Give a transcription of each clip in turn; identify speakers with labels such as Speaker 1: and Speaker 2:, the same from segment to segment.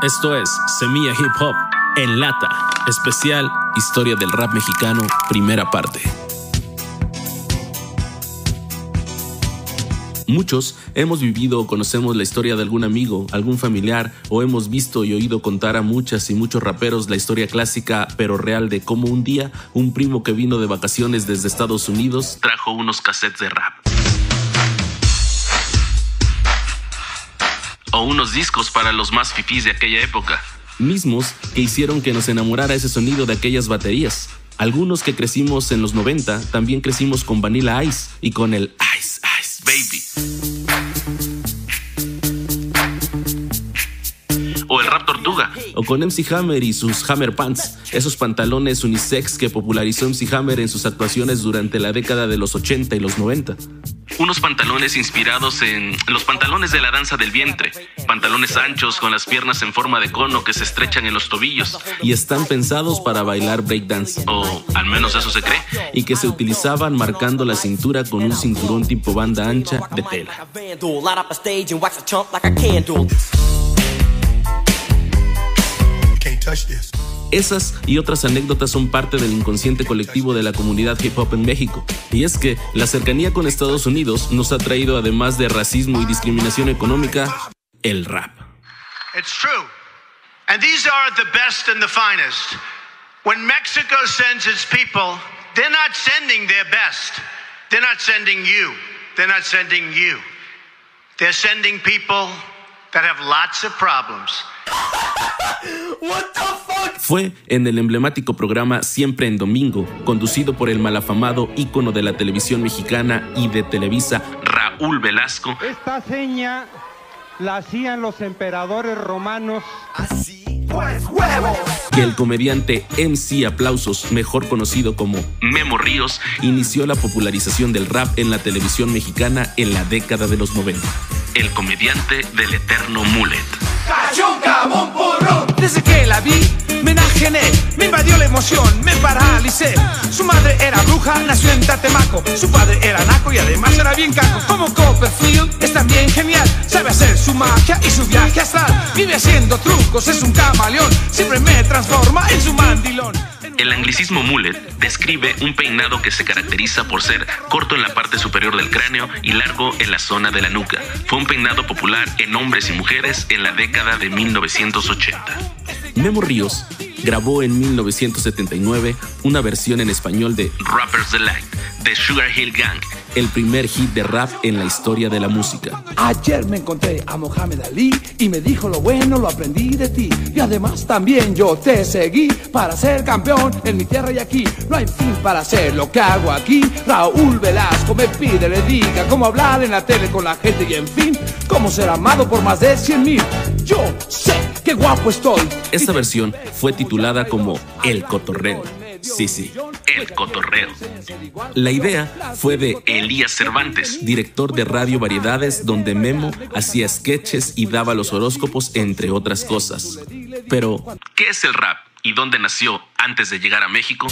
Speaker 1: Esto es Semilla Hip Hop en lata, especial Historia del Rap Mexicano, primera parte. Muchos hemos vivido o conocemos la historia de algún amigo, algún familiar, o hemos visto y oído contar a muchas y muchos raperos la historia clásica pero real de cómo un día un primo que vino de vacaciones desde Estados Unidos trajo unos cassettes de rap. Unos discos para los más fifís de aquella época. Mismos que hicieron que nos enamorara ese sonido de aquellas baterías. Algunos que crecimos en los 90 también crecimos con Vanilla Ice y con el Ice Ice Baby. Tortuga, o con MC Hammer y sus Hammer Pants, esos pantalones unisex que popularizó MC Hammer en sus actuaciones durante la década de los 80 y los 90 unos pantalones inspirados en los pantalones de la danza del vientre, pantalones anchos con las piernas en forma de cono que se estrechan en los tobillos y están pensados para bailar breakdance, o al menos eso se cree, y que se utilizaban marcando la cintura con un cinturón tipo banda ancha de tela. Esas y otras anécdotas son parte del inconsciente colectivo de la comunidad hip hop en México. Y es que la cercanía con Estados Unidos nos ha traído, además de racismo y discriminación económica, el rap.
Speaker 2: It's true. And these are the best and the finest. When Mexico sends its people, they're not sending their best. They're not sending you. They're not sending you. They're sending people that have lots of problems.
Speaker 1: Fue en el emblemático programa Siempre en Domingo, conducido por el malafamado ícono de la televisión mexicana y de Televisa, Raúl Velasco.
Speaker 3: Esta seña la hacían los emperadores romanos.
Speaker 4: Así pues huevo.
Speaker 1: Que el comediante MC Aplausos, mejor conocido como Memo Ríos, inició la popularización del rap en la televisión mexicana en la década de los 90. El comediante del eterno mullet.
Speaker 5: Desde que la vi, me enajené, me invadió la emoción, me paralicé. Su madre era bruja, nació en Tatemaco. Su padre era naco y además era bien caco. Como Copperfield, es también genial. Sabe hacer su magia y su viaje astral. Vive haciendo trucos, es un camaleón. Siempre me transforma en su mandilón.
Speaker 1: El anglicismo mullet describe un peinado que se caracteriza por ser corto en la parte superior del cráneo y largo en la zona de la nuca. Fue un peinado popular en hombres y mujeres en la década de 1980. Memo Ríos grabó en 1979 una versión en español de Rappers Delight de Sugar Hill Gang, el primer hit de rap en la historia de la música.
Speaker 6: Ayer me encontré a Mohamed Ali y me dijo lo bueno lo aprendí de ti. Y además también yo te seguí para ser campeón en mi tierra y aquí. No hay fin para hacer lo que hago aquí. Raúl Velasco me pide, le diga cómo hablar en la tele con la gente y en fin, cómo ser amado por más de 100 mil. Yo sé qué guapo estoy.
Speaker 1: Esta versión fue titulada como El Cotorreo. Sí, sí, El Cotorreo. La idea fue de Elías Cervantes, director de Radio Variedades, donde Memo hacía sketches y daba los horóscopos, entre otras cosas. Pero, ¿qué es el rap y dónde nació antes de llegar a México?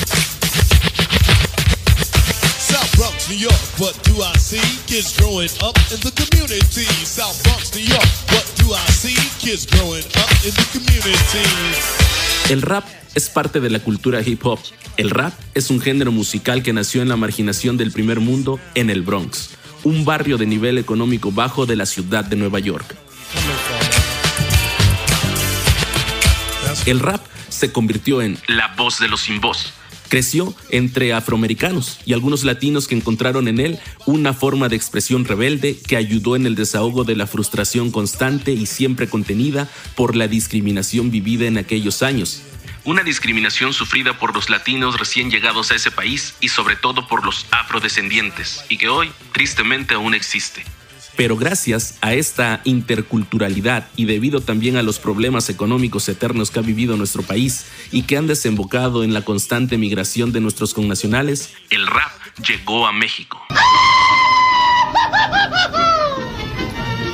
Speaker 7: South Bronx, New York, what do I see? Kids growing up in the community. South Bronx, New York, what do I see? Kids growing up in the community.
Speaker 1: El rap es parte de la cultura hip hop. El rap es un género musical que nació en la marginación del primer mundo en el Bronx, un barrio de nivel económico bajo de la ciudad de Nueva York. El rap se convirtió en la voz de los sin voz. Creció entre afroamericanos y algunos latinos que encontraron en él una forma de expresión rebelde que ayudó en el desahogo de la frustración constante y siempre contenida por la discriminación vivida en aquellos años. Una discriminación sufrida por los latinos recién llegados a ese país y sobre todo por los afrodescendientes, y que hoy tristemente aún existe. Pero gracias a esta interculturalidad y debido también a los problemas económicos eternos que ha vivido nuestro país y que han desembocado en la constante migración de nuestros connacionales, el rap llegó a México.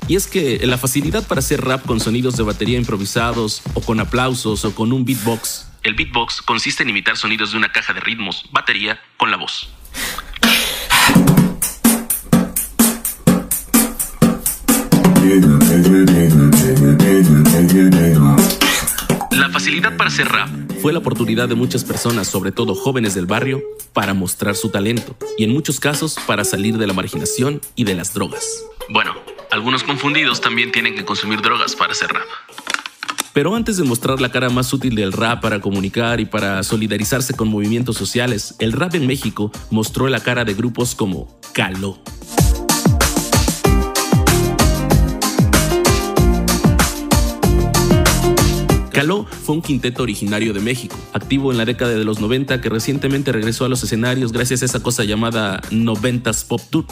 Speaker 1: Y es que la facilidad para hacer rap con sonidos de batería improvisados, o con aplausos, o con un beatbox. El beatbox consiste en imitar sonidos de una caja de ritmos, batería, con la voz. Facilidad para hacer rap fue la oportunidad de muchas personas, sobre todo jóvenes del barrio, para mostrar su talento y en muchos casos para salir de la marginación y de las drogas. Bueno, algunos confundidos también tienen que consumir drogas para hacer rap. Pero antes de mostrar la cara más útil del rap para comunicar y para solidarizarse con movimientos sociales, el rap en México mostró la cara de grupos como Caló. Caló fue un quinteto originario de México, activo en la década de los 90 que recientemente regresó a los escenarios gracias a esa cosa llamada 90s Pop Tour.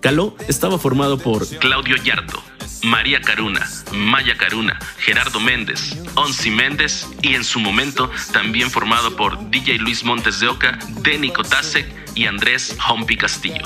Speaker 1: Caló estaba formado por Claudio Yarto, María Caruna, Maya Caruna, Gerardo Méndez, Onsi Méndez y en su momento también formado por DJ Luis Montes de Oca, Denny Kotasek y Andrés Hompi Castillo.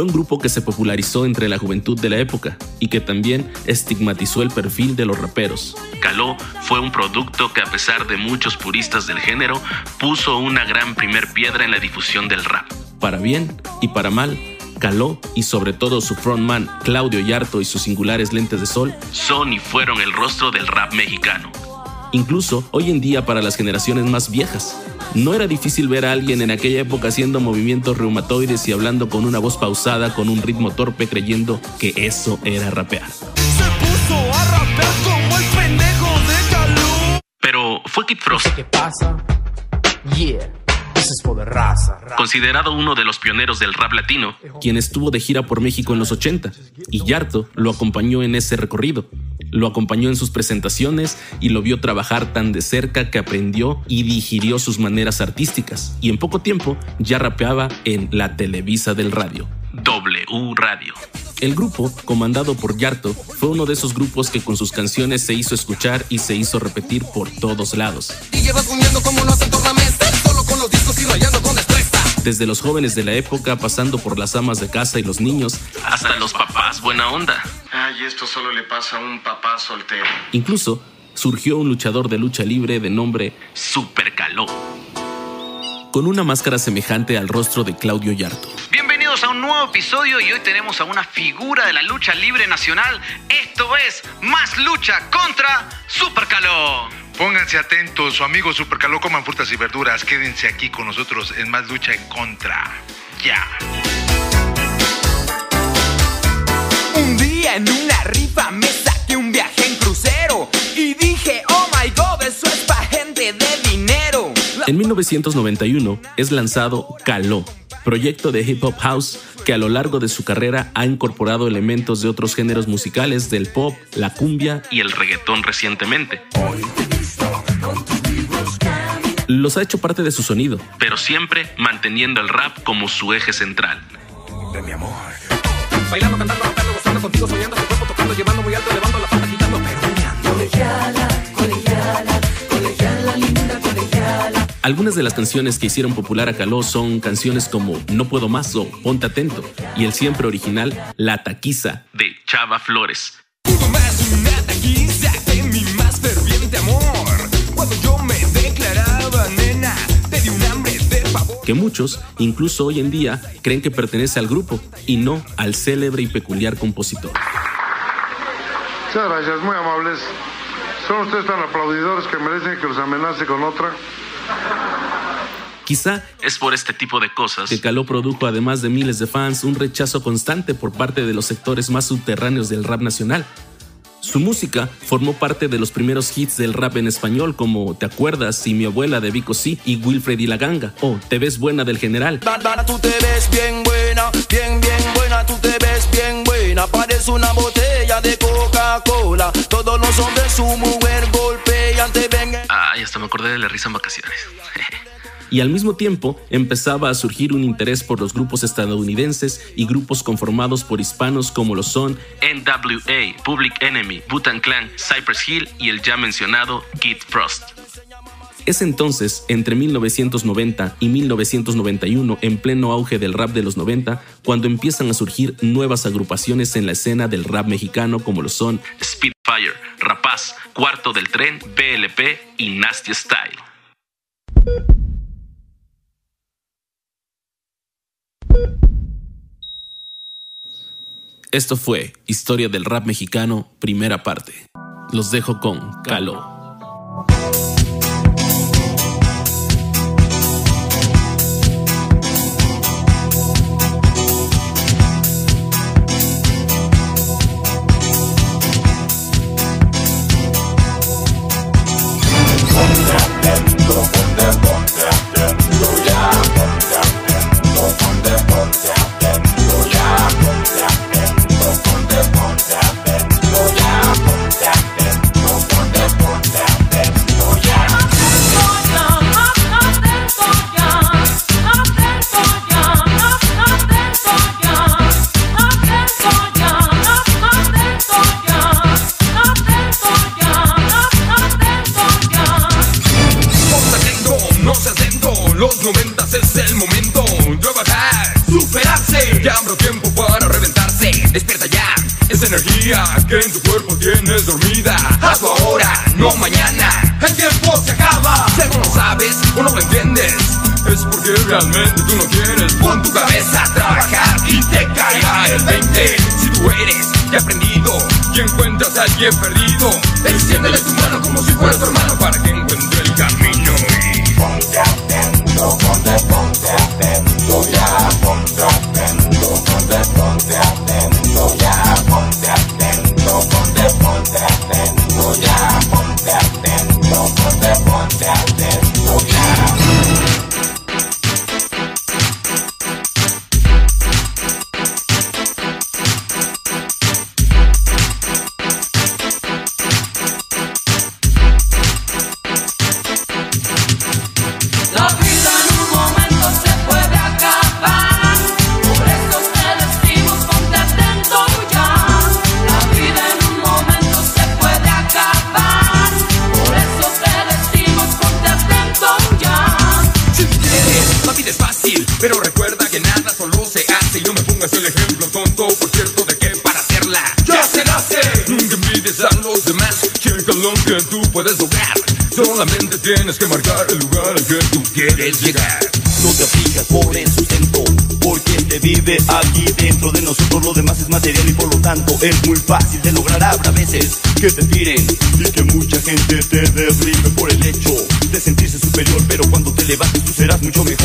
Speaker 1: Fue un grupo que se popularizó entre la juventud de la época y que también estigmatizó el perfil de los raperos. Caló fue un producto que a pesar de muchos puristas del género, puso una gran primer piedra en la difusión del rap. Para bien y para mal, Caló y sobre todo su frontman Claudio Yarto y sus singulares lentes de sol son y fueron el rostro del rap mexicano. Incluso hoy en día para las generaciones más viejas, no era difícil ver a alguien en aquella época haciendo movimientos reumatoides y hablando con una voz pausada, con un ritmo torpe, creyendo que eso era rapear. Pero fue Kid Frost. ¿Qué pasa? Considerado uno de los pioneros del rap latino, quien estuvo de gira por México en los 80, y Yarto lo acompañó en ese recorrido. Lo acompañó en sus presentaciones y lo vio trabajar tan de cerca que aprendió y digirió sus maneras artísticas. Y en poco tiempo ya rapeaba en la Televisa del radio. W Radio. El grupo, comandado por Yarto, fue uno de esos grupos que con sus canciones se hizo escuchar y se hizo repetir por todos lados. Desde los jóvenes de la época, pasando por las amas de casa y los niños, hasta los papás buena onda.
Speaker 8: Ay, esto solo le pasa a un papá soltero.
Speaker 1: Incluso surgió un luchador de lucha libre de nombre Super Caló, con una máscara semejante al rostro de Claudio Yarto.
Speaker 9: Bienvenidos a un nuevo episodio y hoy tenemos a una figura de la lucha libre nacional. Esto es Más Lucha contra Super Caló.
Speaker 10: Pónganse atentos, su amigo Super Caló, coman frutas y verduras. Quédense aquí con nosotros en Más Lucha en Contra. Ya.
Speaker 4: Un día en una rifa me saqué un viaje en crucero y dije, oh my god, eso es pa' gente de dinero.
Speaker 1: En 1991 es lanzado Caló, proyecto de hip hop house que a lo largo de su carrera ha incorporado elementos de otros géneros musicales del pop, la cumbia y el reggaetón recientemente. Los ha hecho parte de su sonido, pero siempre manteniendo el rap como su eje central.
Speaker 4: De mi amor. Bailando, cantando, rapando, gozando contigo, soñando, tu cuerpo tocando, llevando muy alto, elevando la pata, quitando, pero Colegiala, colegiala,
Speaker 1: colegiala, linda colegiala. Algunas de las canciones que hicieron popular a Caló son canciones como No Puedo Más o Ponte Atento y el siempre original La Taquiza de Chava Flores.
Speaker 4: Pudo más una taquiza de mi más ferviente amor. Cuando yo
Speaker 1: Que muchos, incluso hoy en día, creen que pertenece al grupo y no al célebre y peculiar compositor.
Speaker 11: Muchas gracias, muy amables. Son ustedes tan aplaudidores que merecen que los amenace con otra.
Speaker 1: Quizá es por este tipo de cosas que Caló produjo, además de miles de fans, un rechazo constante por parte de los sectores más subterráneos del rap nacional. Su música formó parte de los primeros hits del rap en español como Te acuerdas y mi abuela de Vico C y Wilfred y la ganga o Te ves buena del general.
Speaker 4: Tú te ves bien buena, bien, bien buena, tú te ves bien buena. Parece una botella de Coca-Cola. Todos los hombres su mujer golpean, te ven. en-
Speaker 1: Ay, hasta me acordé de la risa en vacaciones. Y al mismo tiempo empezaba a surgir un interés por los grupos estadounidenses y grupos conformados por hispanos como lo son NWA, Public Enemy, Butan Clan, Cypress Hill y el ya mencionado Kid Frost. Es entonces, entre 1990 y 1991, en pleno auge del rap de los 90, cuando empiezan a surgir nuevas agrupaciones en la escena del rap mexicano como lo son Speedfire, Rapaz, Cuarto del Tren, BLP y Nasty Style. Esto fue Historia del Rap Mexicano, primera parte. Los dejo con Calo.
Speaker 12: Los noventas es el momento. Trabajar, superarse, ya habrá tiempo para reventarse. Despierta ya, esa energía que en tu cuerpo tienes dormida. Hazlo ahora, no mañana, el tiempo se acaba. Si algo no sabes o no lo entiendes es porque realmente tú no quieres. Pon tu cabeza a trabajar y te caerá el 20 Si tú eres ya aprendido y encuentras a alguien perdido Extiéndele tu mano como si fuera tu hermano para que encuentre el camino. Y ponte atento, ponte, ponte atento
Speaker 13: por
Speaker 12: cierto, de que para hacerla ya se nace. Nunca envidies a los demás, checa lo que tú puedes lograr. Solamente tienes que marcar el lugar al que tú quieres llegar.
Speaker 14: No te aflijas por el sustento, porque te vive aquí dentro de nosotros. Lo demás es material y por lo tanto es muy fácil de lograr. Habrá veces que te tiren y que mucha gente te derribe por el hecho de sentirse superior. Pero cuando te levantes tú serás mucho mejor.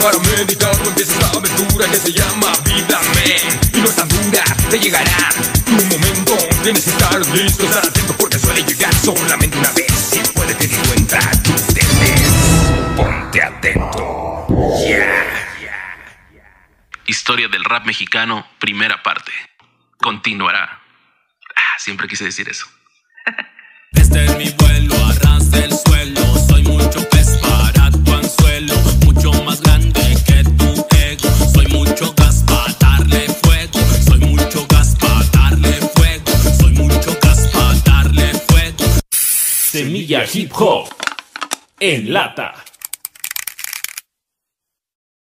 Speaker 12: Para meditarlo. Empieza esta aventura que se llama vida, man. Y no es tan dura, te llegará tu momento. Tienes que estar listo, estar atento porque suele llegar solamente una vez. Si puede tener en cuenta tus debes. Ponte atento. Ya.
Speaker 1: Historia del rap mexicano, primera parte. Continuará. Ah, siempre quise decir eso.
Speaker 15: Este es mi vuelo, arras del suelo. Soy mucho pez para
Speaker 16: Semilla Hip Hop en lata.